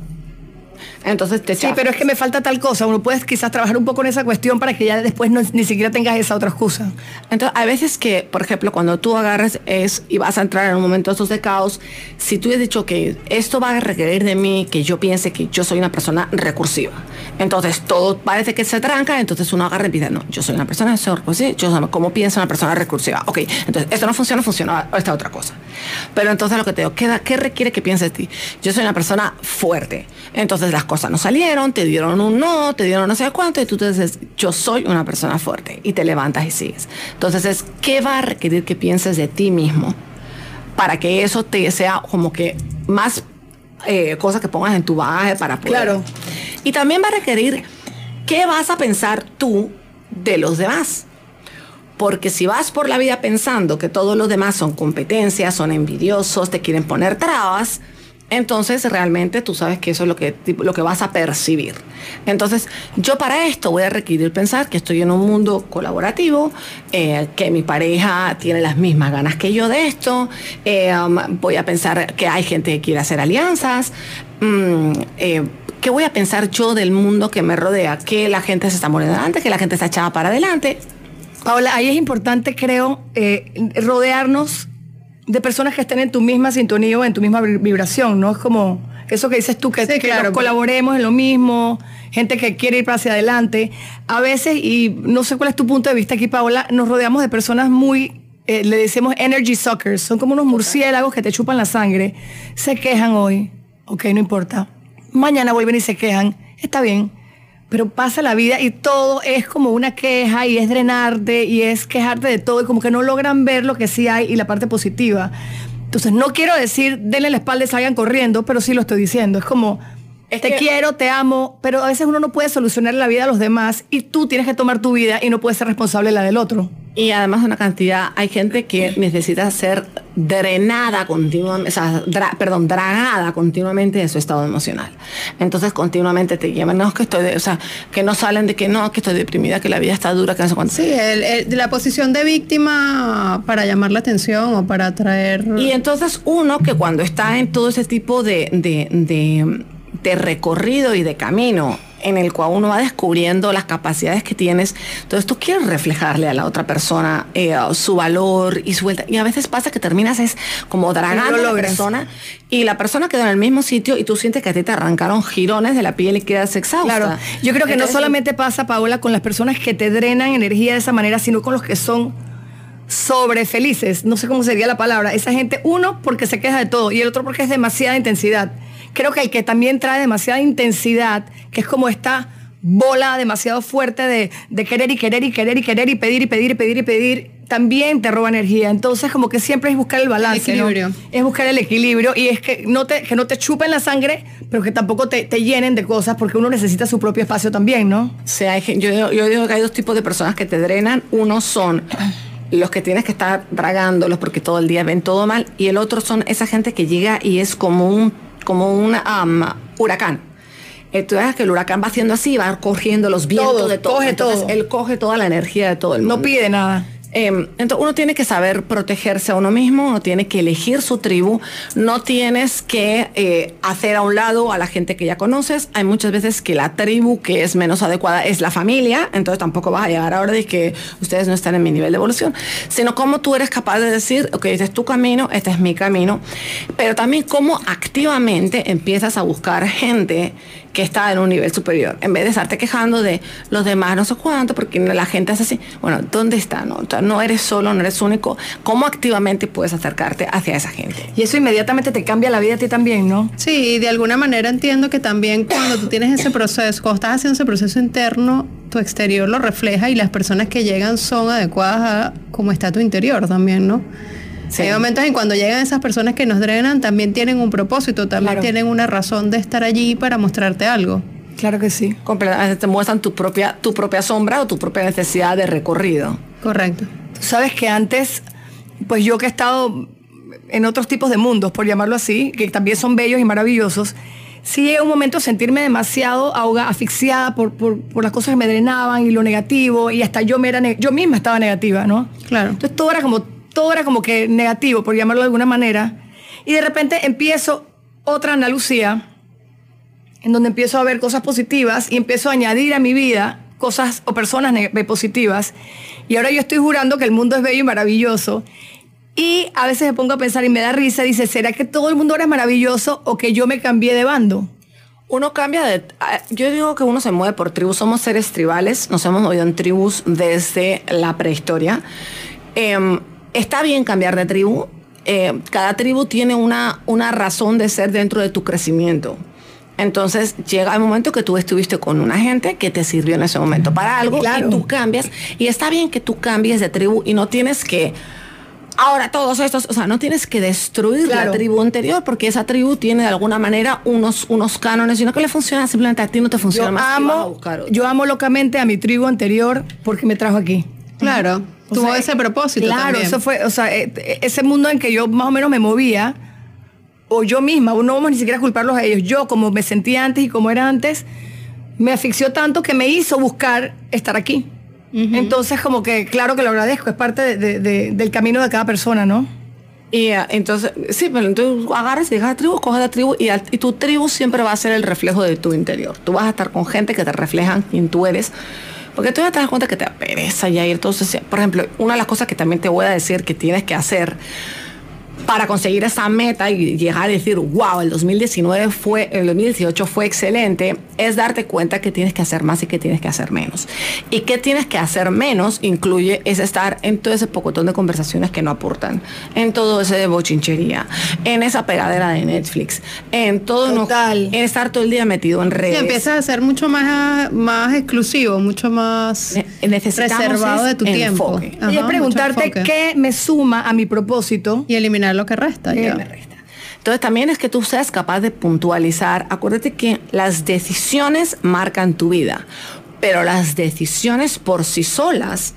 Entonces te Sí, chafas. pero es que me falta tal cosa. Uno puede quizás trabajar un poco en esa cuestión para que ya después no- ni siquiera tengas esa otra excusa. Entonces, hay veces que, por ejemplo, cuando tú agarres es y vas a entrar en un momento de estos de caos, si tú has dicho que esto va a requerir de mí que yo piense que yo soy una persona recursiva, entonces todo parece que se tranca, entonces uno agarra y dice, no, yo soy una persona recursiva, yo sé cómo piensa una persona recursiva. Ok, entonces esto no funciona, funciona esta otra cosa. Pero entonces lo que te digo, ¿qué, qué requiere que pienses de ti? Yo soy una persona fuerte. Entonces las cosas no salieron, te dieron un no, te dieron no sé cuánto, y tú te dices, yo soy una persona fuerte, y te levantas y sigues. Entonces es, ¿qué va a requerir que pienses de ti mismo para que eso te sea como que más eh, cosas que pongas en tu bagaje para poder? Claro. Y también va a requerir, ¿qué vas a pensar tú de los demás? Porque si vas por la vida pensando que todos los demás son competencias, son envidiosos, te quieren poner trabas, entonces realmente tú sabes que eso es lo que, lo que vas a percibir. Entonces yo para esto voy a requerir pensar que estoy en un mundo colaborativo, eh, que mi pareja tiene las mismas ganas que yo de esto, eh, um, voy a pensar que hay gente que quiere hacer alianzas, mm, eh, ¿qué voy a pensar yo del mundo que me rodea? Que la gente se está muriendo adelante, que la gente está echada para adelante. Paola, ahí es importante, creo, rodearnos de personas que estén en tu misma sintonía o en tu misma vi- vibración, ¿no? Es como eso que dices tú, que, Sí, que claro, colaboremos en lo mismo, gente que quiere ir para hacia adelante. A veces, y no sé cuál es tu punto de vista aquí, Paola, nos rodeamos de personas muy, eh, le decimos energy suckers, son como unos murciélagos que te chupan la sangre, se quejan hoy, ok, no importa, mañana vuelven y se quejan, está bien, pero pasa la vida y todo es como una queja y es drenarte y es quejarte de todo y como que no logran ver lo que sí hay y la parte positiva. Entonces no quiero decir denle la espalda y salgan corriendo, pero sí lo estoy diciendo. Es como Es te que- quiero, te amo, pero a veces uno no puede solucionar la vida de los demás y tú tienes que tomar tu vida y no puedes ser responsable de la del otro. Y además una cantidad, hay gente que necesita ser drenada continuamente, o sea, dra- perdón, dragada continuamente de su estado emocional. Entonces continuamente te llevan, no, es que estoy, de- o sea, que no salen de que no, que estoy deprimida, que la vida está dura, que no sé cuánto. Sí, el- el- la posición de víctima para llamar la atención o para atraer... Y entonces uno que cuando está en todo ese tipo de, de, de- de recorrido y de camino en el cual uno va descubriendo las capacidades que tienes, entonces tú quieres reflejarle a la otra persona eh, su valor y su vuelta. Y a veces pasa que terminas es como dragando No a la persona y la persona quedó en el mismo sitio y tú sientes que a ti te arrancaron girones de la piel y quedas exhausta. Claro, yo creo que Entonces, no solamente pasa, Paola, con las personas que te drenan energía de esa manera, sino con los que son sobre felices, no sé cómo sería la palabra. Esa gente, uno, porque se queja de todo y el otro porque es demasiada intensidad. Creo que el que también trae demasiada intensidad, que es como esta bola demasiado fuerte de, de querer y querer y querer y querer y pedir y pedir y pedir y pedir, también te roba energía. Entonces, como que siempre es buscar el balance. Es buscar el equilibrio y es que no te, que no te chupen la sangre, pero que tampoco te, te llenen de cosas, porque uno necesita su propio espacio también, ¿no? Hay gen- yo, yo digo que hay dos tipos de personas que te drenan. Uno son los que tienes que estar dragándolos porque todo el día ven todo mal. Y el otro son esa gente que llega y es como un, como un am, huracán. Eh, tú ves que el huracán va haciendo así, va cogiendo los vientos Todo, de todo. coge Entonces, todo. Él coge toda la energía de todo el mundo. No pide nada. Em, entonces uno tiene que saber protegerse a uno mismo, uno tiene que elegir su tribu, no tienes que eh, hacer a un lado a la gente que ya conoces. Hay muchas veces que la tribu que es menos adecuada es la familia, entonces tampoco vas a llegar ahora de que ustedes no están en mi nivel de evolución, sino cómo tú eres capaz de decir, ok, este es tu camino, este es mi camino, pero también cómo activamente empiezas a buscar gente que está en un nivel superior, en vez de estarte quejando de los demás no sé cuánto, porque la gente es así. Bueno, ¿dónde está? No, no eres solo, no eres único. ¿Cómo activamente puedes acercarte hacia esa gente? Y eso inmediatamente te cambia la vida a ti también, ¿no? Sí, de alguna manera entiendo que también cuando tú tienes ese proceso, cuando estás haciendo ese proceso interno, tu exterior lo refleja y las personas que llegan son adecuadas a cómo está tu interior también, ¿no? Hay momentos en cuando llegan esas personas que nos drenan, también tienen un propósito, también tienen una razón de estar allí para mostrarte algo. Claro que sí. Completamente te muestran tu propia, tu propia sombra o tu propia necesidad de recorrido. Correcto. Sabes que antes, pues yo que he estado en otros tipos de mundos, por llamarlo así, que también son bellos y maravillosos, sí llega un momento a sentirme demasiado ahogada, asfixiada por, por, por, las cosas que me drenaban y lo negativo, y hasta yo, me era yo misma estaba negativa, ¿no? Claro. Entonces todo era como todo era como que negativo, por llamarlo de alguna manera. Y de repente empiezo otra Ana Lucía, en donde empiezo a ver cosas positivas y empiezo a añadir a mi vida cosas o personas positivas. Y ahora yo estoy jurando que el mundo es bello y maravilloso. Y a veces me pongo a pensar y me da risa, dice, ¿será que todo el mundo ahora es maravilloso o que yo me cambié de bando? Uno cambia de... Yo digo que uno se mueve por tribus, somos seres tribales, nos hemos movido en tribus desde la prehistoria. Eh, está bien cambiar de tribu. Eh, cada tribu tiene una, una razón de ser dentro de tu crecimiento. Entonces llega el momento que tú estuviste con una gente que te sirvió en ese momento para algo y tú cambias. Y está bien que tú cambies de tribu y no tienes que ahora todos estos, o sea, no tienes que destruir la tribu anterior porque esa tribu tiene de alguna manera unos, unos cánones y no que le funciona, simplemente a ti no te funciona yo más. Amo, yo amo locamente a mi tribu anterior porque me trajo aquí. Claro. Tuvo ese propósito. Claro, eso fue, o sea, eh, ese mundo en que yo más o menos me movía, o yo misma, no vamos ni siquiera a culparlos a ellos, yo como me sentía antes y como era antes, me asfixió tanto que me hizo buscar estar aquí. Entonces, como que, claro que lo agradezco, es parte del camino de cada persona, ¿no? Y uh, entonces, sí, pero entonces agarras y dejas la tribu, coges la tribu y, y, tu tribu siempre va a ser el reflejo de tu interior. Tú vas a estar con gente que te reflejan quién tú eres porque tú ya te das cuenta que te apereza ya ir. Entonces, por ejemplo, una de las cosas que también te voy a decir que tienes que hacer para conseguir esa meta y llegar a decir, wow, el 2019 fue, el 2018 fue excelente, es darte cuenta que tienes que hacer más y que tienes que hacer menos. Y que tienes que hacer menos incluye es estar en todo ese pocotón de conversaciones que no aportan, en todo ese de bochinchería, en esa pegadera de Netflix, en todo Total. No, en estar todo el día metido en redes. Y empiezas a ser mucho más, más exclusivo, mucho más reservado de tu tiempo. y es preguntarte qué me suma a mi propósito y eliminar lo que resta. Ya. resta. Entonces también es que tú seas capaz de puntualizar. Acuérdate que las decisiones marcan tu vida, pero las decisiones por sí solas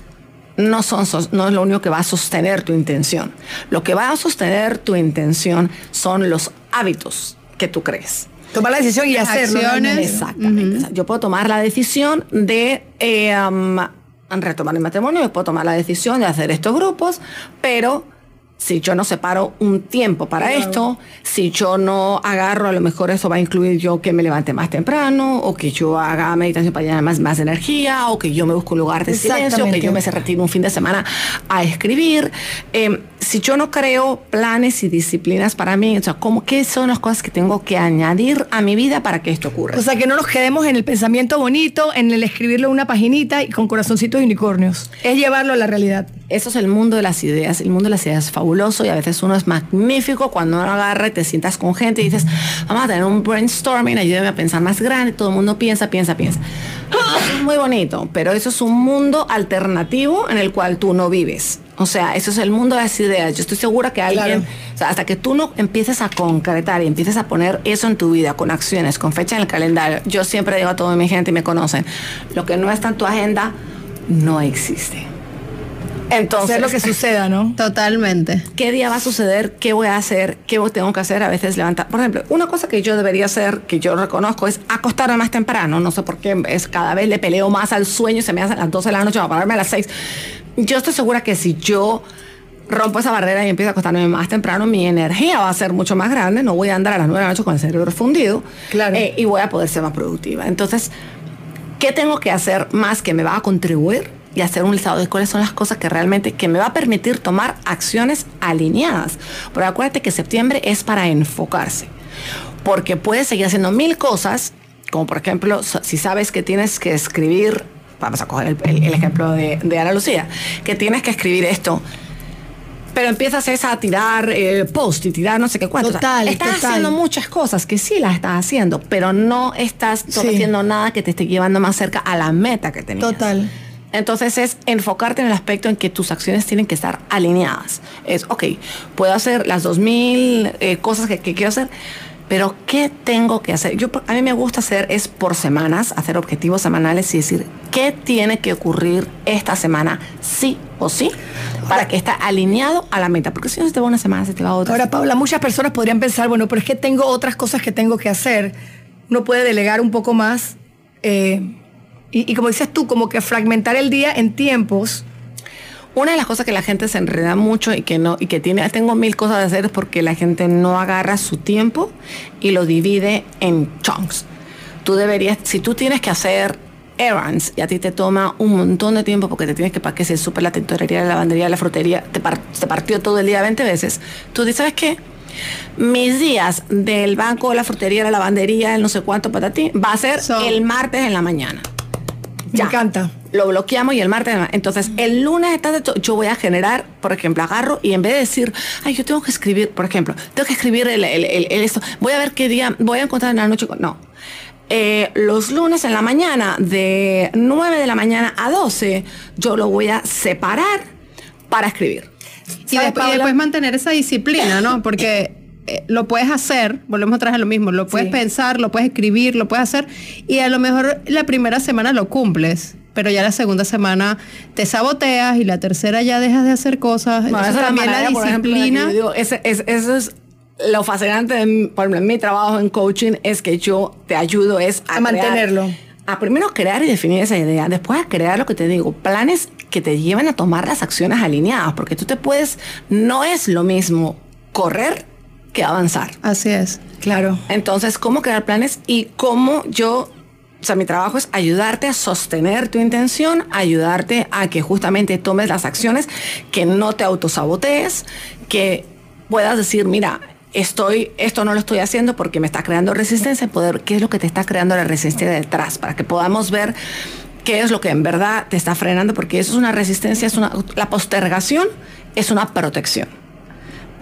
no, son, no es lo único que va a sostener tu intención. Lo que va a sostener tu intención son los hábitos que tú crees. Tomar la decisión y hacerlo. Exactamente. Yo puedo tomar la decisión de eh, um, retomar el matrimonio, yo puedo tomar la decisión de hacer estos grupos, pero si yo no separo un tiempo para esto, si yo no agarro, a lo mejor eso va a incluir yo que me levante más temprano, o que yo haga meditación para llenar más, más energía, o que yo me busque un lugar de silencio, o que yo me retiro un fin de semana a escribir. Eh, si yo no creo planes y disciplinas para mí, o sea, ¿cómo, ¿qué son las cosas que tengo que añadir a mi vida para que esto ocurra? O sea, que no nos quedemos en el pensamiento bonito, en el escribirlo en una paginita y con corazoncitos de unicornios. Es llevarlo a la realidad. Eso es el mundo de las ideas. El mundo de las ideas es fabuloso y a veces uno es magnífico cuando uno agarra y te sientas con gente y dices, vamos a tener un brainstorming, ayúdame a pensar más grande. Todo el mundo piensa, piensa, piensa. Es muy bonito, pero eso es un mundo alternativo en el cual tú no vives. O sea, eso es el mundo de las ideas. Yo estoy segura que alguien, o sea, hasta que tú no empieces a concretar y empieces a poner eso en tu vida, con acciones, con fecha en el calendario, yo siempre digo a toda mi gente y me conocen, lo que no está en tu agenda no existe. Entonces, lo que suceda, ¿no? Totalmente. ¿Qué día va a suceder? ¿Qué voy a hacer? ¿Qué tengo que hacer? A veces levantar. Por ejemplo, una cosa que yo debería hacer, que yo reconozco, es acostarme más temprano. No sé por qué es cada vez le peleo más al sueño, se me hace a las 12 de la noche, a pararme a las 6 yo estoy segura que si yo rompo esa barrera y empiezo a acostarme más temprano, mi energía va a ser mucho más grande, no voy a andar a las 9 de la noche con el cerebro fundido Claro. eh, y voy a poder ser más productiva. Entonces, ¿qué tengo que hacer más que me va a contribuir? Y hacer un listado de cuáles son las cosas que realmente que me va a permitir tomar acciones alineadas. Pero acuérdate que septiembre es para enfocarse. Porque puedes seguir haciendo mil cosas, como por ejemplo, si sabes que tienes que escribir, vamos a coger el, el- el ejemplo de, de Ana Lucía, que tienes que escribir esto, pero empiezas es a tirar eh, post y tirar no sé qué cuánto. O sea, Total, estás total. haciendo muchas cosas que sí las estás haciendo, pero no estás Sí. haciendo nada que te esté llevando más cerca a la meta que tenías. Total. Entonces es enfocarte en el aspecto en que tus acciones tienen que estar alineadas. Es, ok, puedo hacer las 2.000 eh, cosas que, que quiero hacer, pero ¿qué tengo que hacer? Yo, a mí me gusta hacer es por semanas, hacer objetivos semanales y decir, ¿qué tiene que ocurrir esta semana sí o sí para que esté alineado a la meta? Porque si no se te va una semana, se te va otra. Ahora, Paula, muchas personas podrían pensar, bueno, pero es que tengo otras cosas que tengo que hacer. Uno puede delegar un poco más. eh, y, y como dices tú, como que fragmentar el día en tiempos. Una de las cosas que la gente se enreda mucho y que no y que tiene tengo mil cosas de hacer es porque la gente no agarra su tiempo y lo divide en chunks. Tú deberías, si tú tienes que hacer errands y a ti te toma un montón de tiempo porque te tienes que para que se supe la tintorería, la lavandería, la frutería, te, par- te partió todo el día 20 veces. Tú dices, ¿sabes qué? Mis días del banco, la frutería, la lavandería, el no sé cuánto para ti, va a ser el martes en la mañana. Me encanta. Lo bloqueamos y el martes. Entonces, el lunes to- yo voy a generar, por ejemplo, agarro y en vez de decir, ay, yo tengo que escribir, por ejemplo, tengo que escribir el, el- el- el esto, voy a ver qué día, voy a encontrar en la noche. con-". No. Eh, los lunes en la mañana, de 9 de la mañana a 12, yo lo voy a separar para escribir. Y después mantener esa disciplina, ¿no? Porque <laughs> eh, lo puedes hacer, volvemos vez a lo mismo, lo puedes Sí. pensar, lo puedes escribir, lo puedes hacer, y a lo mejor la primera semana lo cumples, pero ya la segunda semana te saboteas y la tercera ya dejas de hacer cosas. Bueno, Entonces también la manera, ejemplo, la disciplina. digo, ese- es- eso es lo fascinante, de mi- por ejemplo, en mi trabajo en coaching, es que yo te ayudo es a, A mantenerlo. crear- a primero crear y definir esa idea, después a crear lo que te digo, planes que te lleven a tomar las acciones alineadas, porque tú te puedes, no es lo mismo correr que avanzar. Así es. Claro. Entonces, ¿cómo crear planes y cómo yo, o sea, mi trabajo es ayudarte a sostener tu intención, ayudarte a que justamente tomes las acciones, que no te autosabotees, que puedas decir, mira, estoy, esto no lo estoy haciendo porque me está creando resistencia, poder, qué es lo que te está creando la resistencia detrás, para que podamos ver qué es lo que en verdad te está frenando, porque eso es una resistencia, es una, la postergación es una protección.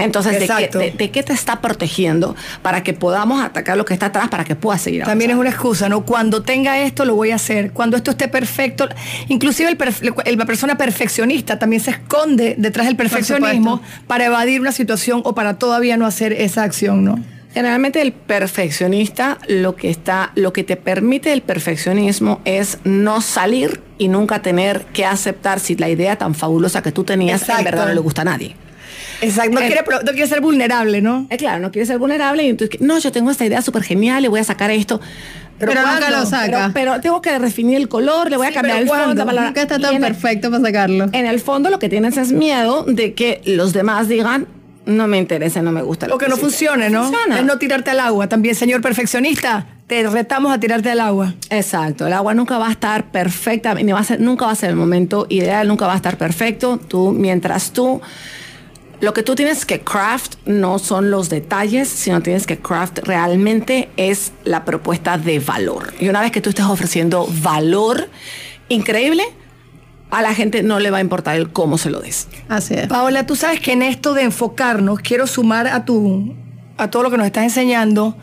Entonces, ¿de qué, Exacto. de- de qué te está protegiendo para que podamos atacar lo que está atrás para que puedas seguir También es avanzando? una excusa, ¿no? Cuando tenga esto, lo voy a hacer. Cuando esto esté perfecto. Inclusive el la persona perfeccionista también se esconde detrás del perfeccionismo para evadir una situación o para todavía no hacer esa acción, ¿no? Generalmente el perfeccionista lo que está, lo que te permite el perfeccionismo es no salir y nunca tener que aceptar si la idea tan fabulosa que tú tenías en verdad no le gusta a nadie. Exacto. No, Eh, quiere, no quiere ser vulnerable, ¿no? Eh, claro, no quieres ser vulnerable y entonces, no, yo tengo esta idea súper genial, le voy a sacar esto. Pero nunca lo saca. Pero, pero tengo que definir el color, le voy a cambiar el fondo. bla. Nunca está tan el- perfecto para sacarlo. En el fondo lo que tienes es miedo de que los demás digan, no me interesa, no me gusta. lo O que no hiciste". funcione, ¿no? Funciona. Es no tirarte al agua. También, señor perfeccionista, te retamos a tirarte al agua. Exacto, el agua nunca va a estar perfecta, ni va a ser, nunca va a ser el momento ideal, nunca va a estar perfecto. Tú, mientras tú, lo que tú tienes que craft no son los detalles, sino tienes que craft realmente es la propuesta de valor. Y una vez que tú estés ofreciendo valor increíble, a la gente no le va a importar el cómo se lo des. Así es. Paola, tú sabes que en esto de enfocarnos, quiero sumar a tu, a todo lo que nos estás enseñando,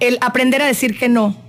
el aprender a decir que no.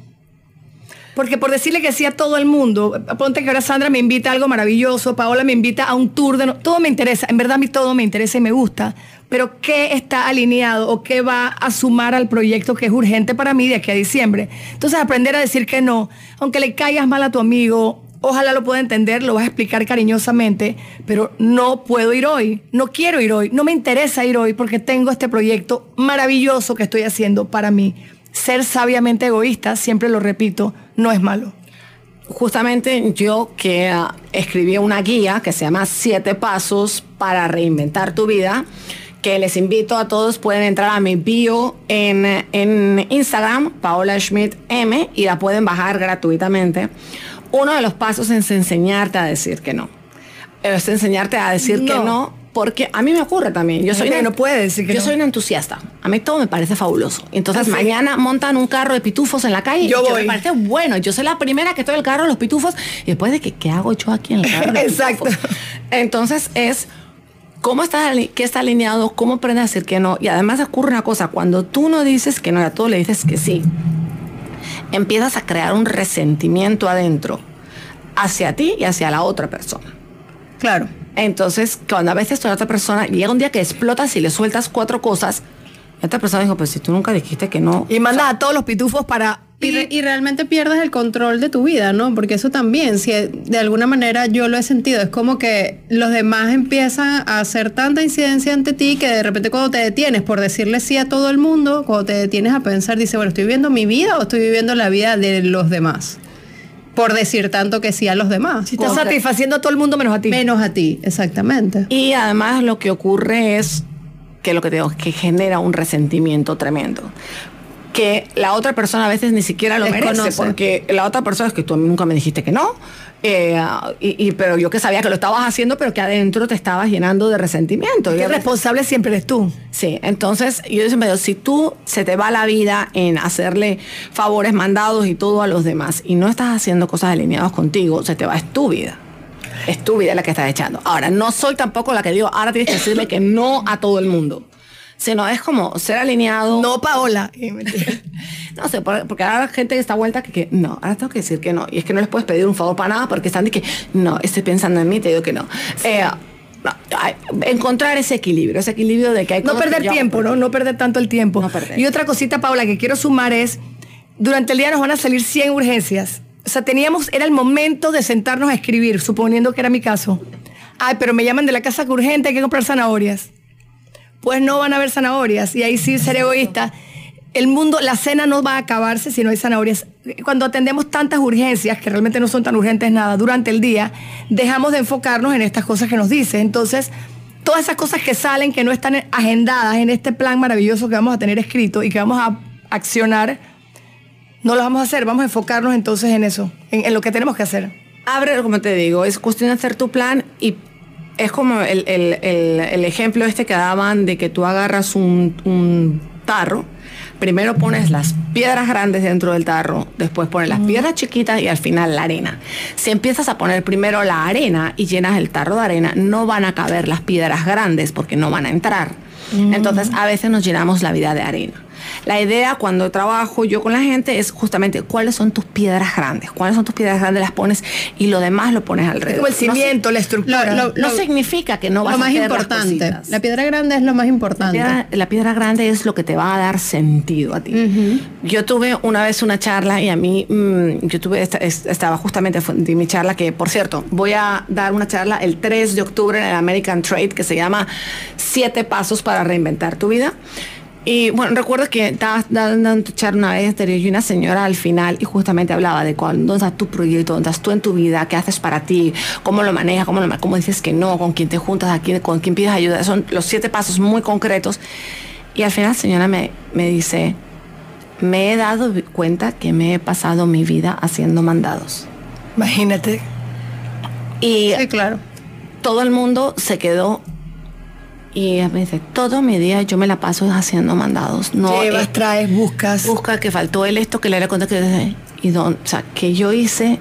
Porque por decirle que sí a todo el mundo, ponte que ahora Sandra me invita a algo maravilloso, Paola me invita a un tour de... no- todo me interesa, en verdad a mí todo me interesa y me gusta, pero ¿qué está alineado o qué va a sumar al proyecto que es urgente para mí de aquí a diciembre? Entonces aprender a decir que no, aunque le caigas mal a tu amigo, ojalá lo pueda entender, lo vas a explicar cariñosamente, pero no puedo ir hoy, no quiero ir hoy, no me interesa ir hoy porque tengo este proyecto maravilloso que estoy haciendo para mí. Ser sabiamente egoísta, siempre lo repito, no es malo. justamente yo que uh, escribí una guía que se llama Siete Pasos para Reinventar tu Vida, que les invito a todos, pueden entrar a mi bio en, en Instagram, Paola Schmidt M, y la pueden bajar gratuitamente. Uno de los pasos es enseñarte a decir que no. Es enseñarte a decir que No. Porque a mí me ocurre también. Yo soy una- no puede decir que yo no. soy una entusiasta. A mí todo me parece fabuloso. Entonces mañana montan un carro de pitufos en la calle. Yo y voy. me parece bueno. Yo soy la primera que estoy en el carro de los pitufos. Y después de que, ¿qué hago yo aquí en el carro? de los <laughs> Exacto. pitufos? Entonces es cómo está, qué está alineado, cómo aprendes a decir que no. Y además ocurre una cosa, cuando tú no dices que no, a todo le dices que sí, empiezas a crear un resentimiento adentro hacia ti y hacia la otra persona. Claro. Entonces, cuando a veces la otra persona llega un día que explotas y le sueltas cuatro cosas, otra persona dijo, pues si tú nunca dijiste que no. Y mandas a todos los pitufos para... Y, re- y realmente pierdes el control de tu vida, ¿no? Porque eso también, si de alguna manera yo lo he sentido, es como que los demás empiezan a hacer tanta incidencia ante ti que de repente cuando te detienes por decirle sí a todo el mundo, cuando te detienes a pensar, dice, bueno, ¿estoy viviendo mi vida o estoy viviendo la vida de los demás? Por decir tanto que sí a los demás. Si estás satisfaciendo a todo el mundo menos a ti. Menos a ti, exactamente. Y además lo que ocurre es que lo que te digo, que genera un resentimiento tremendo. Que la otra persona a veces ni siquiera lo merece, porque la otra persona es que tú a mí nunca me dijiste que no, eh, y, y- pero yo que sabía que lo estabas haciendo, pero que adentro te estabas llenando de resentimiento. Y veces- responsable siempre eres tú. Sí, entonces yo siempre digo, si tú se te va la vida en hacerle favores mandados y todo a los demás y no estás haciendo cosas alineadas contigo, se te va, es tu vida. Es tu vida la que estás echando. Ahora, no soy tampoco la que digo, ahora tienes que decirle que no a todo el mundo. Sino es como ser alineado. No, Paola. <laughs> Eh. <laughs> No sé, por- porque ahora la gente está vuelta que, que no, ahora tengo que decir que no. Y es que no les puedes pedir un favor para nada porque están de que no, estoy pensando en mí, te digo que no. Eh, encontrar ese equilibrio, ese equilibrio de que hay No que perder tiempo, ¿no? No perder tanto el tiempo. No perder. Y otra cosita, Paola, que quiero sumar es, durante el día nos van a salir 100 urgencias. O sea, teníamos, era el momento de sentarnos a escribir, suponiendo que era mi caso. Ay, pero me llaman de la casa que urgente, hay que comprar zanahorias. Pues no van a haber zanahorias. Y ahí sí ser egoísta. El mundo, la cena no va a acabarse si no hay zanahorias. Cuando atendemos tantas urgencias, que realmente no son tan urgentes nada, durante el día, dejamos de enfocarnos en estas cosas que nos dice. Entonces, todas esas cosas que salen, que no están agendadas en este plan maravilloso que vamos a tener escrito y que vamos a accionar, no lo vamos a hacer. Vamos a enfocarnos entonces en eso, en, en lo que tenemos que hacer. abre, como te digo, es cuestión de hacer tu plan y es como el, el- el- el ejemplo este que daban de que tú agarras un, un tarro, primero pones las piedras grandes dentro del tarro, después pones las piedras chiquitas y al final la arena. Si empiezas a poner primero la arena y llenas el tarro de arena, no van a caber las piedras grandes porque no van a entrar. Entonces a veces nos llenamos la vida de arena. La idea cuando trabajo yo con la gente es justamente cuáles son tus piedras grandes, cuáles son tus piedras grandes, las pones y lo demás lo pones Es alrededor. como el No cimiento, la estructura. Lo- lo- no significa que no vas lo a más hacer las importante. La piedra grande es lo más importante. La piedra, la piedra grande es lo que te va a dar sentido a ti. Yo tuve una vez una charla y a mí, mm, yo tuve, esta- es- estaba justamente de mi charla que, por cierto, voy a dar una charla el 3 de octubre en el American Trade que se llama Siete Pasos para Reinventar tu Vida. Y bueno, recuerdo que estaba dando una charla una vez anterior y una señora al final y justamente hablaba de cuál, dónde está tu proyecto, dónde estás tú en tu vida, qué haces para ti, cómo lo manejas, cómo, lo, cómo dices que no, con quién te juntas, a quién, con quién pides ayuda. Son los siete pasos muy concretos. Y al final la señora me, me dice, me he dado cuenta que me he pasado mi vida haciendo mandados. Imagínate. Y Sí, claro. todo el mundo se quedó y me dice, todo mi día yo me la paso haciendo mandados. No Llevas, eh, traes, buscas. busca que faltó el esto, que le era cuenta que y don, o sea, que yo hice,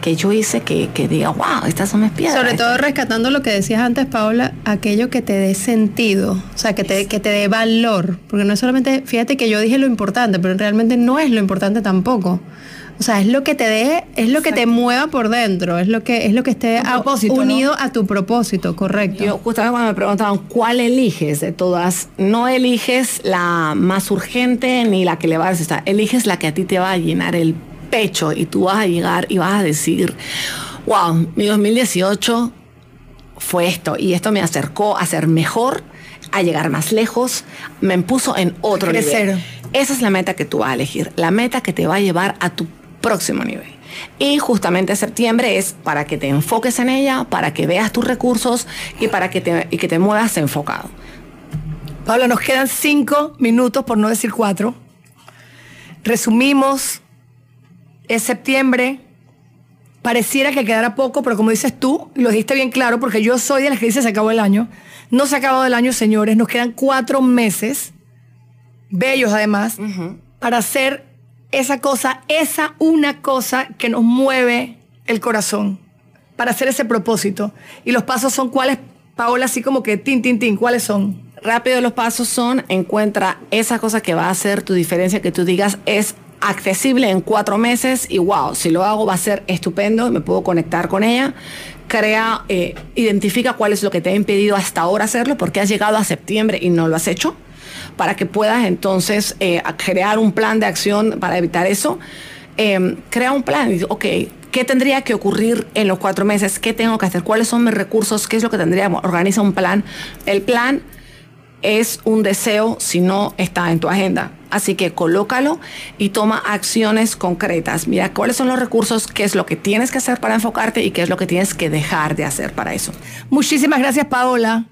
que yo hice que, que diga, wow, estas son mis piedras. Sobre todo rescatando lo que decías antes, Paula, aquello que te dé sentido, o sea, que te, que te dé valor. Porque no es solamente, fíjate que yo dije lo importante, pero realmente no es lo importante tampoco. O sea, es lo que te dé, es lo que te mueva por dentro, es lo que, es lo que esté unido a tu propósito, correcto. Yo justamente cuando me preguntaban cuál eliges de todas, no eliges la más urgente ni la que le vas a estar, eliges la que a ti te va a llenar el pecho y tú vas a llegar y vas a decir, wow, mi 2018 fue esto y esto me acercó a ser mejor, a llegar más lejos, me impuso en otro Crecer. nivel. Esa es la meta que tú vas a elegir, la meta que te va a llevar a tu próximo nivel. Y justamente septiembre es para que te enfoques en ella, para que veas tus recursos y para que te, y que te muevas enfocado. Paula, nos quedan cinco minutos, por no decir cuatro. Resumimos, es septiembre, pareciera que quedara poco, pero como dices tú, lo dijiste bien claro, porque yo soy de las que dice se acabó el año. No se ha acabado el año, señores, nos quedan cuatro meses, bellos además, para hacer esa cosa, esa una cosa que nos mueve el corazón, para hacer ese propósito. Y los pasos son cuáles, Paola, así como que tin, tin, tin, ¿cuáles son? Rápido los pasos son, encuentra esa cosa que va a hacer tu diferencia, que tú digas es accesible en cuatro meses y wow, si lo hago va a ser estupendo, me puedo conectar con ella. Crea, eh, identifica cuál es lo que te ha impedido hasta ahora hacerlo, porque has llegado a septiembre y no lo has hecho, para que puedas entonces eh, crear un plan de acción para evitar eso. Em, crea un plan y ok, ¿qué tendría que ocurrir en los cuatro meses? ¿Qué tengo que hacer? ¿Cuáles son mis recursos? ¿Qué es lo que tendría? Organiza un plan. El plan es un deseo si no está en tu agenda. Así que colócalo y toma acciones concretas. Mira cuáles son los recursos, qué es lo que tienes que hacer para enfocarte y qué es lo que tienes que dejar de hacer para eso. Muchísimas gracias, Paola.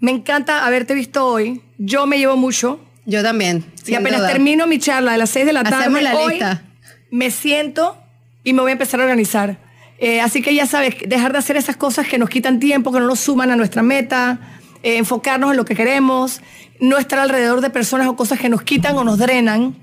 Me encanta haberte visto hoy. Yo me llevo mucho. Yo también. Y apenas termino mi charla de las 6 de la tarde, Hacemos la hoy, lista. me siento y me voy a empezar a organizar. Eh, así que ya sabes, dejar de hacer esas cosas que nos quitan tiempo, que no nos suman a nuestra meta, eh, enfocarnos en lo que queremos, no estar alrededor de personas o cosas que nos quitan o nos drenan.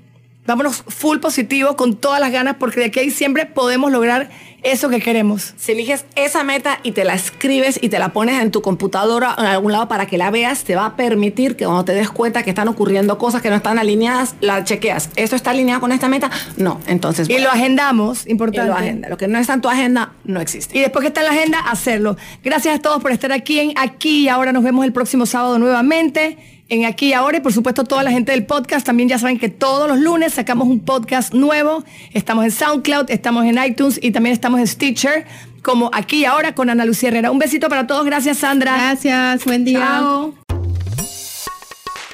Vámonos full positivo con todas las ganas porque de aquí a diciembre podemos lograr eso que queremos. Si eliges esa meta y te la escribes y te la pones en tu computadora en algún lado para que la veas, te va a permitir que cuando te des cuenta que están ocurriendo cosas que no están alineadas, la chequeas. ¿Esto está alineado con esta meta? No. Entonces, Y bueno, lo agendamos, y importante. lo agenda. Lo que no está en tu agenda no existe. Y después que está en la agenda, hacerlo. Gracias a todos por estar aquí en Aquí y Ahora. Nos vemos el próximo sábado nuevamente en Aquí y Ahora. Y por supuesto, toda la gente del podcast también ya saben que todos los lunes sacamos un podcast nuevo. Estamos en SoundCloud, estamos en iTunes y también estamos en Stitcher, como Aquí y Ahora con Ana Lucía Herrera. Un besito para todos. Gracias, Sandra. Gracias, buen día. Chao.